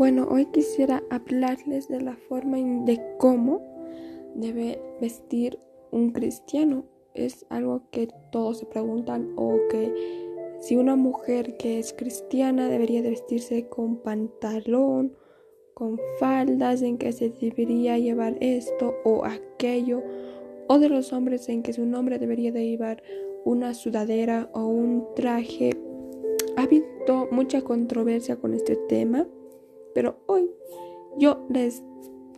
Bueno, hoy quisiera hablarles de la forma de cómo debe vestir un cristiano. Es algo que todos se preguntan o que si una mujer que es cristiana debería de vestirse con pantalón, con faldas, en que se debería llevar esto o aquello, o de los hombres en que un hombre debería de llevar una sudadera o un traje. Ha habido mucha controversia con este tema, pero hoy yo les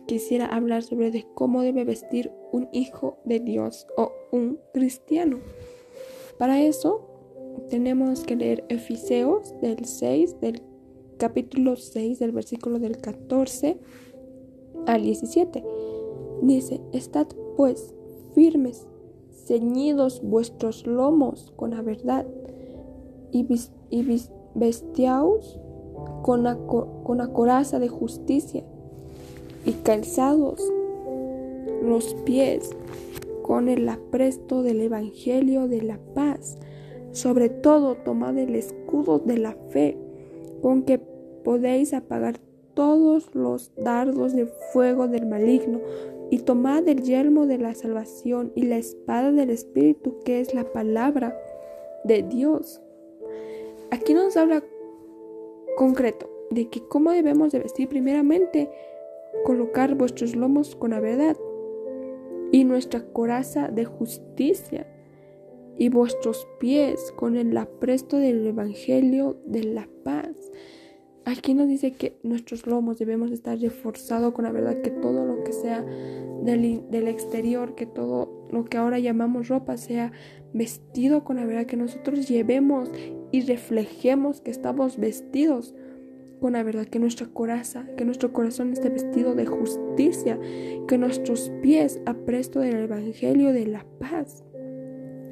quisiera hablar sobre cómo debe vestir un hijo de Dios o un cristiano. Para eso tenemos que leer Efeseos del 6, del capítulo 6, del versículo del 14 al 17. Dice, estad pues firmes, ceñidos vuestros lomos con la verdad y, vestiaos con con la coraza de justicia y calzados los pies con el apresto del Evangelio de la paz. Sobre todo tomad el escudo de la fe, con que podéis apagar todos los dardos de fuego del maligno, y tomad el yelmo de la salvación y la espada del Espíritu, que es la palabra de Dios. Aquí nos habla concreto de que cómo debemos de vestir primeramente, colocar vuestros lomos con la verdad y nuestra coraza de justicia y vuestros pies con el apresto del Evangelio de la paz. Aquí nos dice que nuestros lomos debemos estar reforzados con la verdad, que todo lo que sea del, del, exterior, que todo lo que ahora llamamos ropa sea vestido con la verdad, que nosotros llevemos y reflejemos que estamos vestidos con la verdad, que nuestra coraza, que nuestro corazón esté vestido de justicia, que nuestros pies apresto del Evangelio de la paz.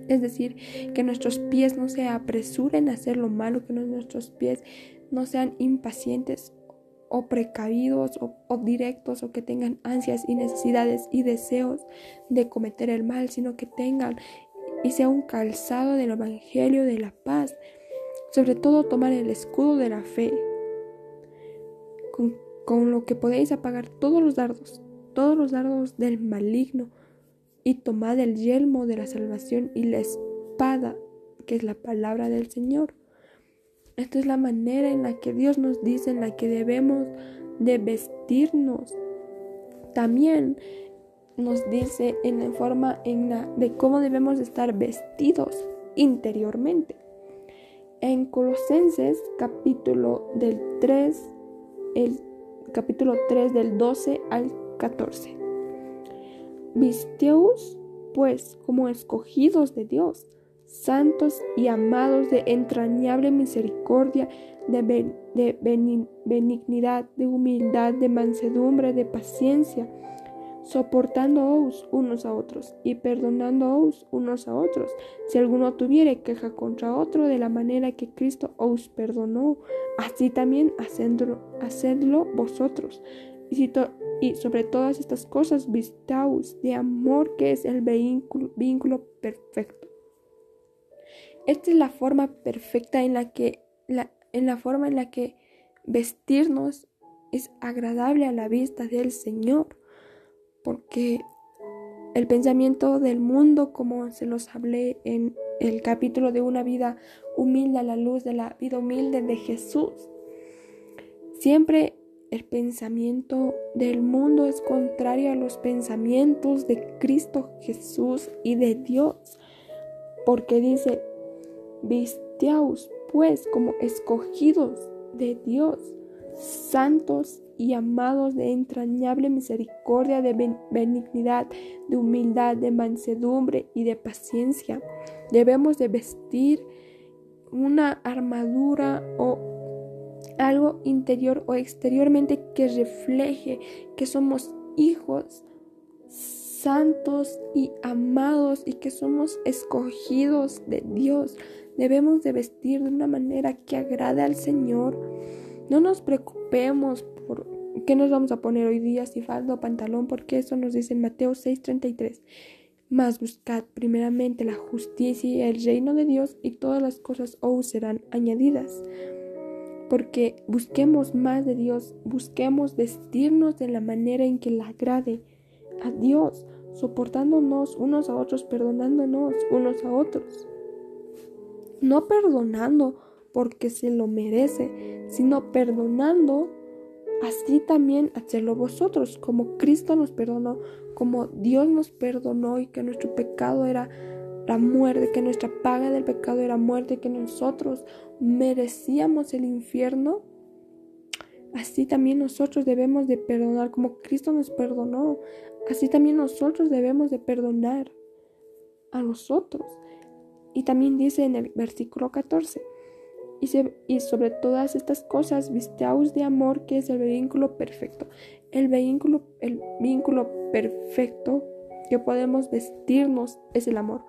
Es decir, que nuestros pies no se apresuren a hacer lo malo, que nuestros pies no sean impacientes o precavidos o, o, directos o que tengan ansias y necesidades y deseos de cometer el mal, sino que tengan y sea un calzado del Evangelio de la paz. Sobre todo tomar el escudo de la fe, con, con lo que podéis apagar todos los dardos, todos los dardos del maligno, y tomad el yelmo de la salvación y la espada, que es la palabra del Señor. Esta es la manera en la que Dios nos dice, en la que debemos de vestirnos. También nos dice en la forma en la de cómo debemos estar vestidos interiormente. En Colosenses capítulo del 3, el capítulo 3 del 12 al 14. Visteos pues como escogidos de Dios santos y amados de entrañable misericordia, de, benignidad, de humildad, de mansedumbre, de paciencia, soportándoos unos a otros y perdonándoos unos a otros, si alguno tuviere queja contra otro de la manera que Cristo os perdonó, así también hacedlo, vosotros. Y, sobre todas estas cosas vistaos de amor que es el vínculo perfecto. Esta es la forma perfecta en la que la, en la forma en la que vestirnos es agradable a la vista del Señor, porque el pensamiento del mundo, como se los hablé en el capítulo de una vida humilde a la luz de la vida humilde de Jesús, siempre el pensamiento del mundo es contrario a los pensamientos de Cristo Jesús y de Dios, porque dice, Visteaos pues como escogidos de Dios, santos y amados de entrañable misericordia, de benignidad, de humildad, de mansedumbre y de paciencia. Debemos de vestir una armadura o algo interior o exteriormente que refleje que somos hijos santos y amados y que somos escogidos de Dios. Debemos de vestir de una manera que agrade al Señor. No nos preocupemos por qué nos vamos a poner hoy día, si falda o pantalón, porque eso nos dice en Mateo 6:33. Mas buscad primeramente la justicia y el reino de Dios y todas las cosas os serán añadidas. porque busquemos más de Dios, busquemos vestirnos de la manera en que le agrade a Dios, soportándonos unos a otros, perdonándonos unos a otros. No perdonando porque se lo merece, sino perdonando así también hacerlo vosotros, como Cristo nos perdonó, como Dios nos perdonó y que nuestro pecado era la muerte, que nuestra paga del pecado era muerte, que nosotros merecíamos el infierno, así también nosotros debemos de perdonar, como Cristo nos perdonó, así también nosotros debemos de perdonar a nosotros. Y también dice en el versículo 14, y, sobre todas estas cosas visteaos de amor, que es el vínculo perfecto. El vínculo, el vínculo perfecto que podemos vestirnos es el amor,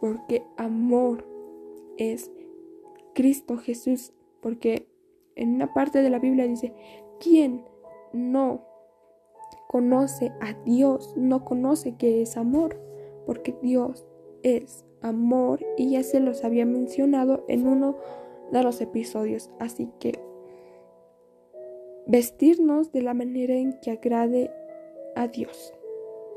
porque amor es Cristo Jesús, porque en una parte de la Biblia dice, ¿quién no conoce a Dios? No conoce que es amor, porque Dios es amor y ya se los había mencionado en uno de los episodios. Así que vestirnos de la manera en que agrade a Dios.